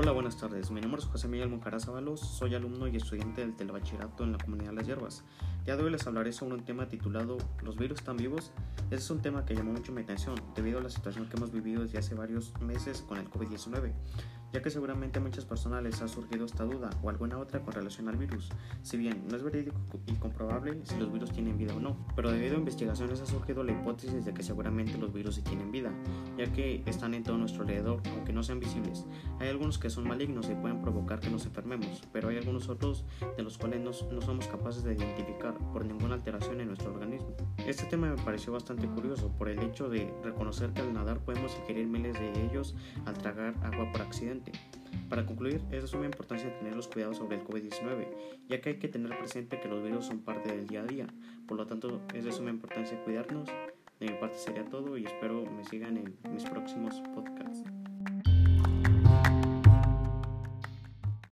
Hola, buenas tardes. Mi nombre es José Miguel Monjara Ábalos, soy alumno y estudiante del telebachillerato en la comunidad de Las Hierbas. Ya de hoy les hablaré sobre un tema titulado ¿Los virus están vivos? Ese es un tema que llamó mucho mi atención debido a la situación que hemos vivido desde hace varios meses con el COVID-19 ya que seguramente a muchas personas les ha surgido esta duda o alguna otra con relación al virus, si bien no es verídico y comprobable si los virus tienen vida o no, pero debido a investigaciones ha surgido la hipótesis de que seguramente los virus sí tienen vida, que están en todo nuestro alrededor, aunque no sean visibles. Hay algunos que son malignos y pueden provocar que nos enfermemos, pero hay algunos otros de los cuales no, no somos capaces de identificar por ninguna alteración en nuestro organismo. Este tema me pareció bastante curioso por el hecho de reconocer que al nadar podemos ingerir miles de ellos al tragar agua por accidente para concluir, es de suma importancia tener los cuidados sobre el COVID-19, ya que hay que tener presente que los virus son parte del día a día. Por lo tanto, es de suma importancia cuidarnos. De mi parte sería todo y espero me sigan en mis próximos podcasts.